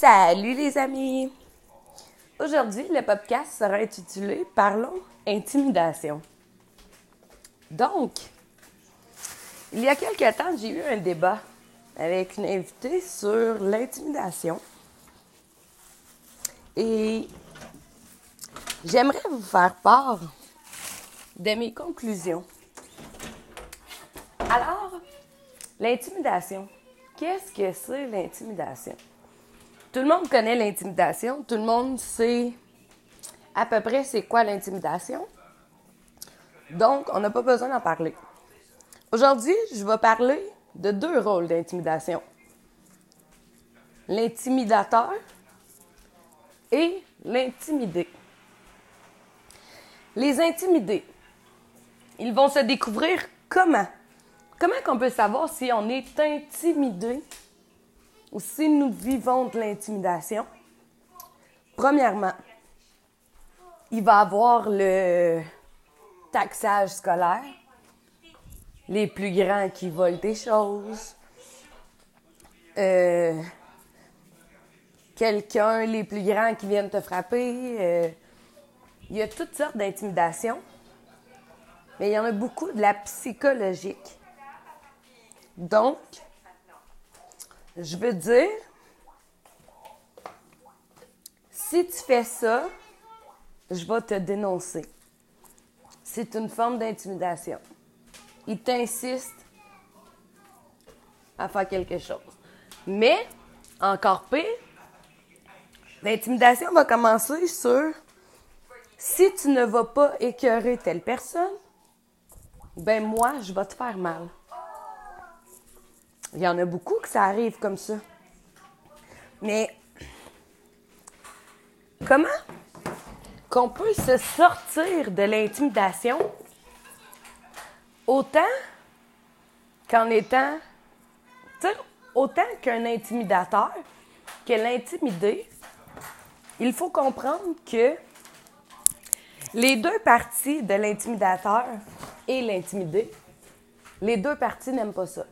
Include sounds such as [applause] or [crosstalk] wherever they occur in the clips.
Salut les amis! Aujourd'hui, le podcast sera intitulé Parlons intimidation. Donc, il y a quelque temps, j'ai eu un débat avec une invitée sur l'intimidation. Et j'aimerais vous faire part de mes conclusions. Alors, l'intimidation. Qu'est-ce que c'est l'intimidation? Tout le monde connaît l'intimidation. Tout le monde sait à peu près c'est quoi l'intimidation. Donc, on n'a pas besoin d'en parler. Aujourd'hui, je vais parler de deux rôles d'intimidation. L'intimidateur et l'intimidé. Les intimidés, ils vont se découvrir comment? Comment qu'on peut savoir si on est intimidé ou si nous vivons de l'intimidation? Premièrement, il va avoir le taxage scolaire, les plus grands qui volent des choses, euh, quelqu'un, les plus grands qui viennent te frapper. Euh, il y a toutes sortes d'intimidations, mais il y en a beaucoup de la psychologique. Donc, je veux dire, si tu fais ça, je vais te dénoncer. C'est une forme d'intimidation. Il t'insiste à faire quelque chose. Mais, encore pire, l'intimidation va commencer sur si tu ne vas pas écœurer telle personne, ben moi, je vais te faire mal. Il y en a beaucoup que ça arrive comme ça. Mais comment qu'on peut se sortir de l'intimidation autant qu'en étant, autant qu'un intimidateur, que l'intimidé, il faut comprendre que les deux parties de l'intimidateur et l'intimidé, les deux parties n'aiment pas ça.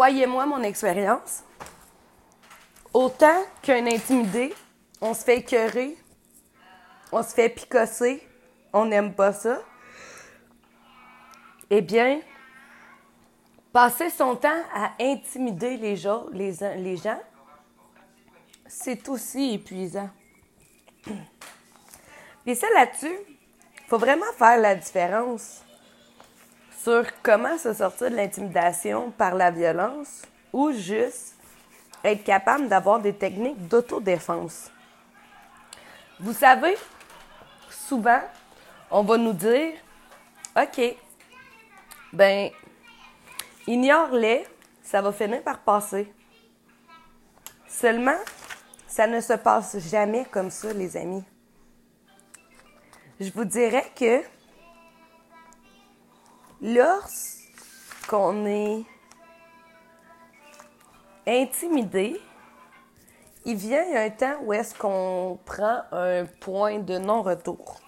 Croyez-moi mon expérience, autant qu'un intimidé, on se fait écœurer, on se fait picosser, on n'aime pas ça, eh bien, passer son temps à intimider les gens, les, gens c'est aussi épuisant. [clears throat] Puis ça là-dessus, il faut vraiment faire la différence sur comment se sortir de l'intimidation par la violence ou juste être capable d'avoir des techniques d'autodéfense. Vous savez, souvent, on va nous dire, OK, ben, ignore-les, ça va finir par passer. Seulement, ça ne se passe jamais comme ça, les amis. Je vous dirais que lorsqu'on est intimidé, il vient un temps où est-ce qu'on prend un point de non-retour.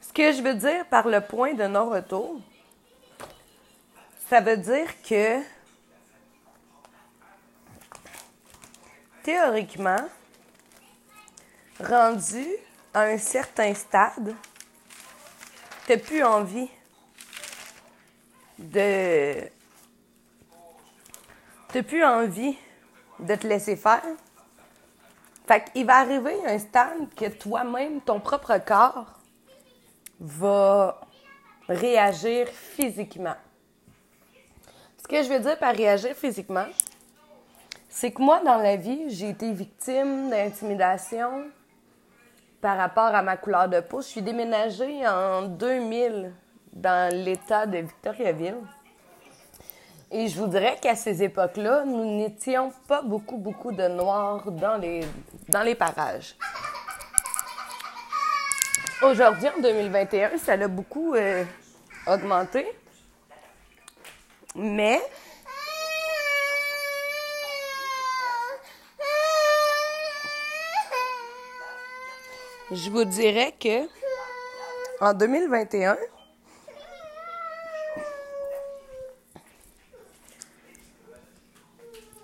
Ce que je veux dire par le point de non-retour, ça veut dire que théoriquement, rendu à un certain stade, tu n'as plus envie de. Tu plus envie de te laisser faire? Fait qu'il va arriver un stade que toi-même, ton propre corps, va réagir physiquement. Ce que je veux dire par réagir physiquement, c'est que moi, dans la vie, j'ai été victime d'intimidation par rapport à ma couleur de peau. Je suis déménagée en 2000 dans l'état de Victoriaville. Et je vous dirais qu'à ces époques-là, nous n'étions pas beaucoup, beaucoup de noirs dans les, dans les parages. Aujourd'hui, en 2021, ça a beaucoup euh, augmenté. Mais je vous dirais que en 2021,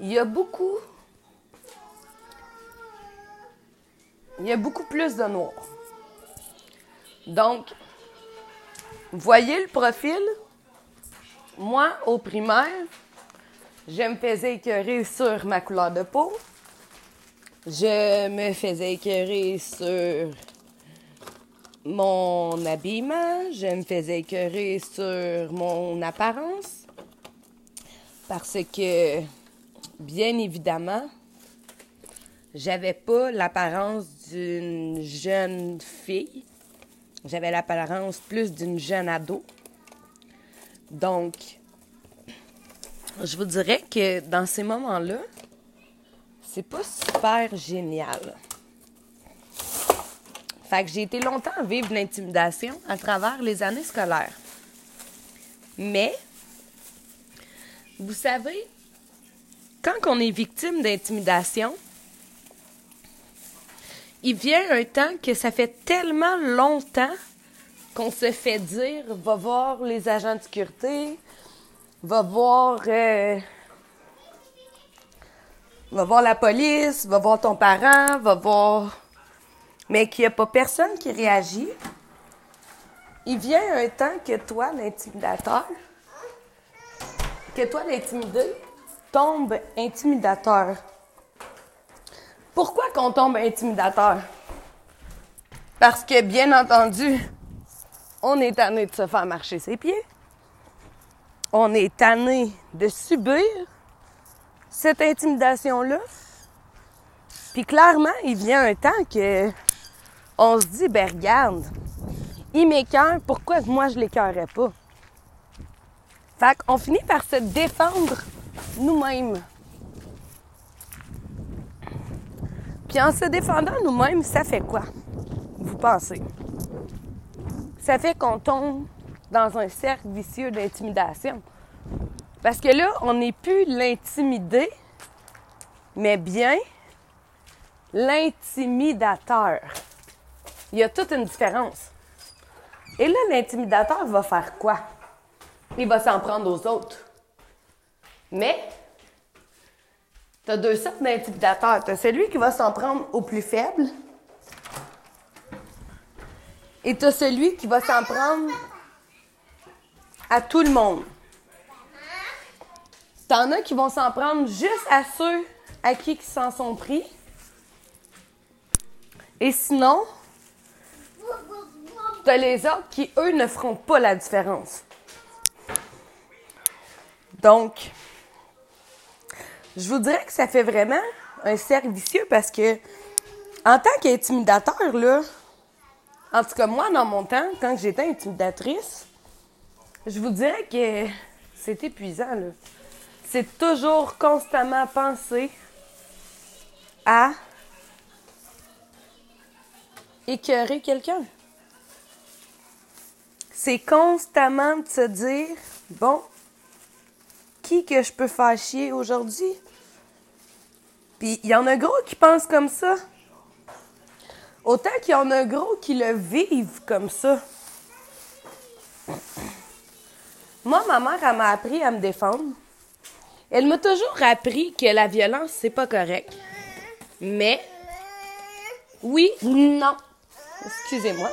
il y a beaucoup. Il y a beaucoup plus de noir. Donc, voyez le profil. Moi, au primaire, je me faisais écœurer sur ma couleur de peau. Je me faisais écœurer sur mon habillement. Je me faisais écœurer sur mon apparence. Parce que, bien évidemment, j'avais pas l'apparence d'une jeune fille. J'avais l'apparence plus d'une jeune ado. Donc, je vous dirais que dans ces moments-là, c'est pas super génial. Fait que j'ai été longtemps à vivre l'intimidation à travers les années scolaires. Mais, vous savez, quand on est victime d'intimidation, il vient un temps que ça fait tellement longtemps qu'on se fait dire va voir les agents de sécurité, va voir euh, va voir la police, va voir ton parent, va voir mais qu'il n'y a pas personne qui réagit. Il vient un temps que toi, l'intimidateur, que toi, l'intimidé, tombe intimidateur. Pourquoi qu'on tombe intimidateur? Parce que, bien entendu, on est tanné de se faire marcher ses pieds. On est tanné de subir cette intimidation-là. Puis clairement, il vient un temps que on se dit, ben regarde, il m'écœure, pourquoi moi je l'écœurerais pas? Fait qu'on finit par se défendre nous-mêmes. Puis en se défendant nous-mêmes, ça fait quoi? Vous pensez? Ça fait qu'on tombe dans un cercle vicieux d'intimidation. Parce que là, on n'est plus l'intimidé, mais bien l'intimidateur. Il y a toute une différence. Et là, l'intimidateur va faire quoi? Il va s'en prendre aux autres. Mais tu as deux sortes d'intimidateurs. Tu as celui qui va s'en prendre aux plus faibles. Et tu as celui qui va s'en prendre à tout le monde. T'en as qui vont s'en prendre juste à ceux à qui ils s'en sont pris. Et sinon, t'as les autres qui, eux, ne feront pas la différence. Donc, je vous dirais que ça fait vraiment un cercle vicieux parce que, en tant qu'intimidateur, là, en tout cas, moi, dans mon temps, quand j'étais intimidatrice, je vous dirais que c'est épuisant, là. C'est toujours constamment penser à écœurer quelqu'un. C'est constamment de se dire, bon, qui que je peux faire chier aujourd'hui? Puis il y en a gros qui pensent comme ça. Autant qu'il y en a gros qui le vivent comme ça. Moi, ma mère, elle m'a appris à me défendre. Elle m'a toujours appris que la violence, c'est pas correct. Mais, oui, non. Excusez-moi.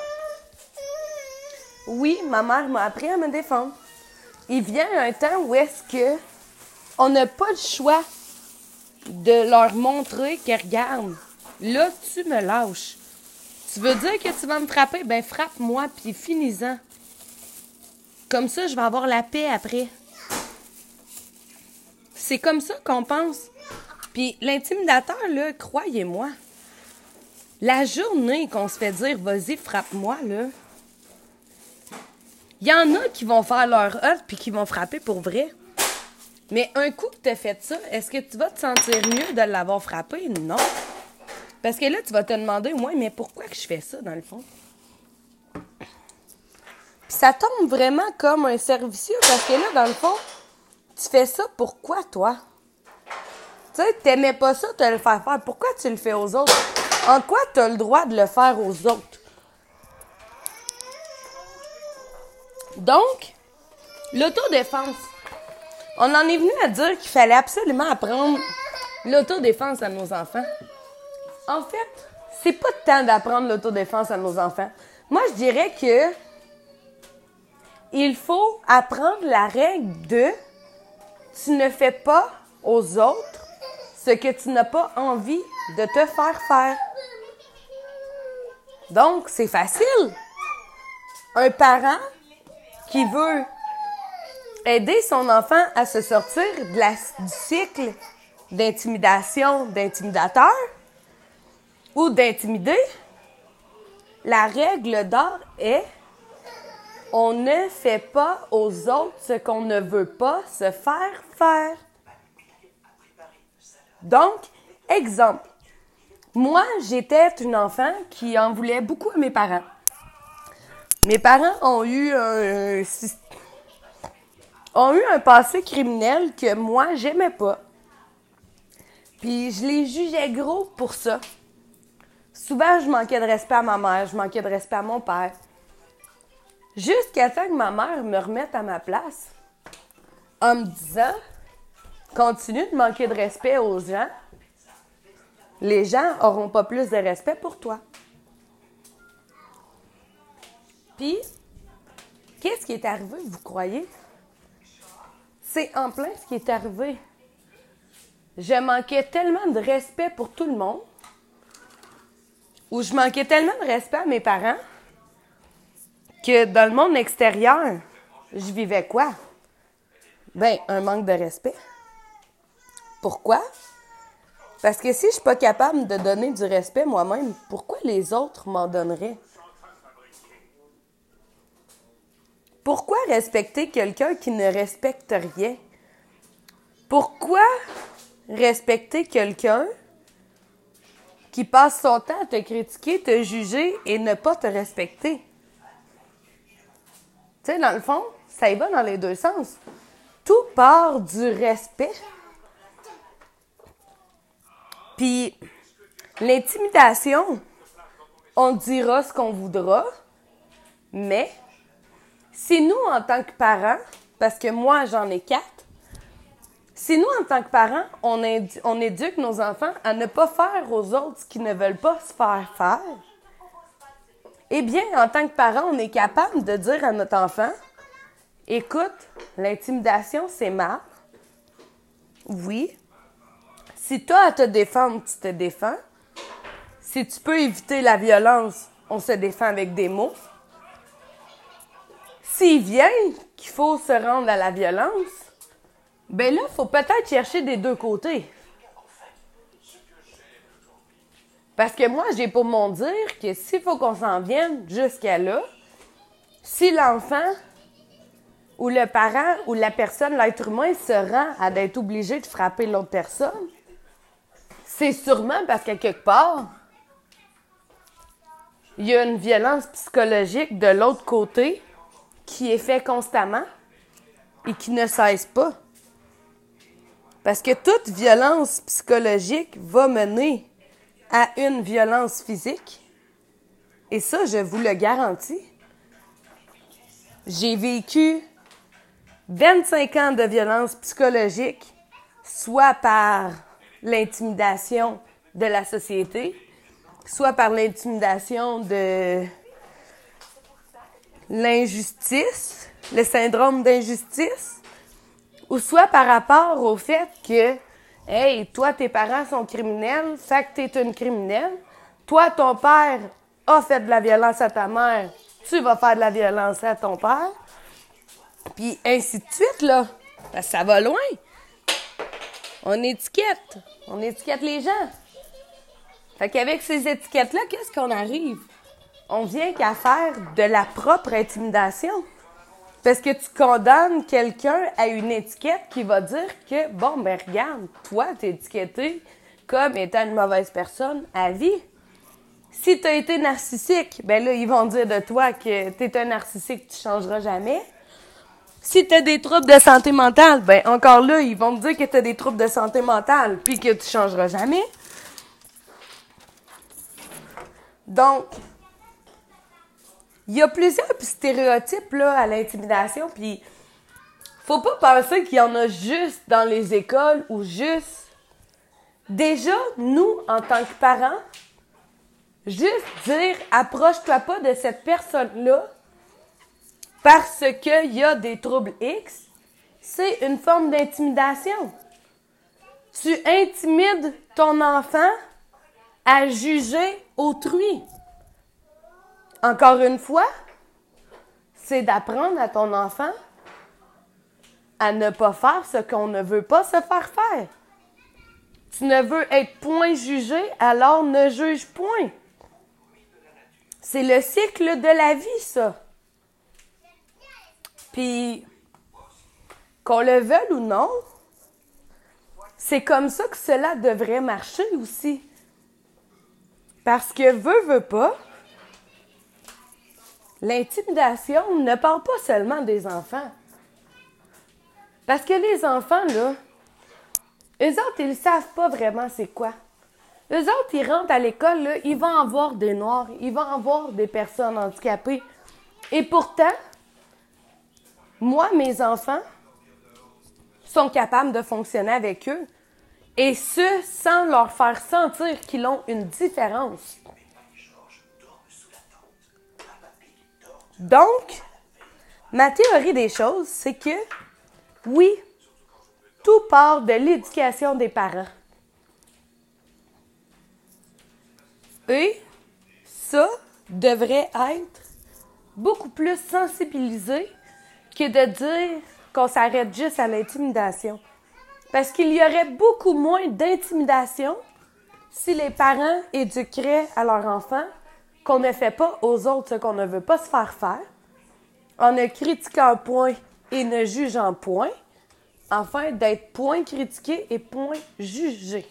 Oui, ma mère m'a appris à me défendre. Il vient un temps où est-ce que on n'a pas le choix de leur montrer que regarde, là tu me lâches. Tu veux dire que tu vas me frapper? Ben frappe-moi puis finis-en. Comme ça, je vais avoir la paix après. C'est comme ça qu'on pense. Puis l'intimidateur, là, croyez-moi, la journée qu'on se fait dire vas-y, frappe-moi, là, il y en a qui vont faire leur œuvre puis qui vont frapper pour vrai. Mais un coup que tu as fait ça, est-ce que tu vas te sentir mieux de l'avoir frappé? Non. Parce que là, tu vas te demander, moi, mais pourquoi que je fais ça, dans le fond? Puis ça tombe vraiment comme un servicieux parce que là, dans le fond, tu fais ça pourquoi, toi? Tu sais, t'aimais pas ça, te le faire faire. Pourquoi tu le fais aux autres? En quoi tu as le droit de le faire aux autres? Donc, l'autodéfense. On en est venu à dire qu'il fallait absolument apprendre l'autodéfense à nos enfants. En fait, c'est pas le temps d'apprendre l'autodéfense à nos enfants. Moi, je dirais que il faut apprendre la règle de tu ne fais pas aux autres ce que tu n'as pas envie de te faire faire. Donc, c'est facile. Un parent qui veut aider son enfant à se sortir de la, du cycle d'intimidation, d'intimidateur ou d'intimider, la règle d'or est on ne fait pas aux autres ce qu'on ne veut pas se faire faire. Donc, exemple, moi, j'étais une enfant qui en voulait beaucoup à mes parents. Mes parents ont eu un, ont eu un passé criminel que moi, j'aimais pas. Puis je les jugeais gros pour ça. Souvent, je manquais de respect à ma mère, je manquais de respect à mon père. Jusqu'à temps que ma mère me remette à ma place en me disant continue de manquer de respect aux gens, les gens n'auront pas plus de respect pour toi. Puis, qu'est-ce qui est arrivé, vous croyez? C'est en plein ce qui est arrivé. Je manquais tellement de respect pour tout le monde, ou je manquais tellement de respect à mes parents, que dans le monde extérieur, je vivais quoi? Ben, un manque de respect. Pourquoi? Parce que si je suis pas capable de donner du respect moi-même, pourquoi les autres m'en donneraient? Pourquoi respecter quelqu'un qui ne respecte rien? Pourquoi respecter quelqu'un qui passe son temps à te critiquer, te juger et ne pas te respecter? Tu sais, dans le fond, ça y va dans les deux sens. Tout part du respect. Puis, l'intimidation, on dira ce qu'on voudra, mais si nous, en tant que parents, parce que moi, j'en ai quatre, si nous, en tant que parents, on, éduque nos enfants à ne pas faire aux autres ce qu'ils ne veulent pas se faire faire, eh bien, en tant que parent, on est capable de dire à notre enfant, écoute, l'intimidation, c'est mal. Oui. Si as à te défendre, tu te défends. Si tu peux éviter la violence, on se défend avec des mots. S'il vient qu'il faut se rendre à la violence, ben là, faut peut-être chercher des deux côtés. Parce que moi, j'ai pour mon dire que s'il faut qu'on s'en vienne jusqu'à là, si l'enfant ou le parent ou la personne, l'être humain, se rend à d'être obligé de frapper l'autre personne, c'est sûrement parce qu'à quelque part, il y a une violence psychologique de l'autre côté qui est faite constamment et qui ne cesse pas. Parce que toute violence psychologique va mener à une violence physique. Et ça, je vous le garantis. J'ai vécu 25 ans de violence psychologique, soit par l'intimidation de la société, soit par l'intimidation de l'injustice, le syndrome d'injustice, ou soit par rapport au fait que Hey, toi, tes parents sont criminels, fait que t'es une criminelle. Toi, ton père a fait de la violence à ta mère, tu vas faire de la violence à ton père. Puis ainsi de suite, là. Parce que ça va loin. On étiquette. On étiquette les gens. Fait qu'avec ces étiquettes-là, qu'est-ce qu'on arrive? On vient qu'à faire de la propre intimidation. Parce que tu condamnes quelqu'un à une étiquette qui va dire que, bon, ben regarde, toi, t'es étiqueté comme étant une mauvaise personne à vie. Si tu as été narcissique, ben là, ils vont dire de toi que tu es un narcissique, tu changeras jamais. Si tu as des troubles de santé mentale, ben encore là, ils vont te dire que tu as des troubles de santé mentale, puis que tu changeras jamais. Donc, il y a plusieurs stéréotypes là, à l'intimidation, puis faut pas penser qu'il y en a juste dans les écoles ou juste. Déjà, nous, en tant que parents, juste dire approche-toi pas de cette personne-là parce qu'il y a des troubles X, c'est une forme d'intimidation. Tu intimides ton enfant à juger autrui. Encore une fois, c'est d'apprendre à ton enfant à ne pas faire ce qu'on ne veut pas se faire faire. Tu ne veux être point jugé, alors ne juge point. C'est le cycle de la vie, ça. Puis, qu'on le veuille ou non, c'est comme ça que cela devrait marcher aussi. Parce que veut, veut pas, l'intimidation ne parle pas seulement des enfants. Parce que les enfants, là, eux autres, ils ne savent pas vraiment c'est quoi. Eux autres, ils rentrent à l'école, ils vont avoir des noirs, ils vont avoir des personnes handicapées. Et pourtant, moi, mes enfants sont capables de fonctionner avec eux. Et ce, sans leur faire sentir qu'ils ont une différence. Donc, ma théorie des choses, c'est que oui, tout part de l'éducation des parents. Et ça devrait être beaucoup plus sensibilisé que de dire qu'on s'arrête juste à l'intimidation. Parce qu'il y aurait beaucoup moins d'intimidation si les parents éduqueraient à leur enfant qu'on ne fait pas aux autres ce qu'on ne veut pas se faire faire, en ne critiquant point et ne jugeant point, afin d'être point critiqué et point jugé.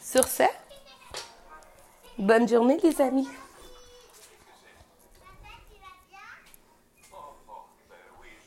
Sur ce, bonne journée les amis.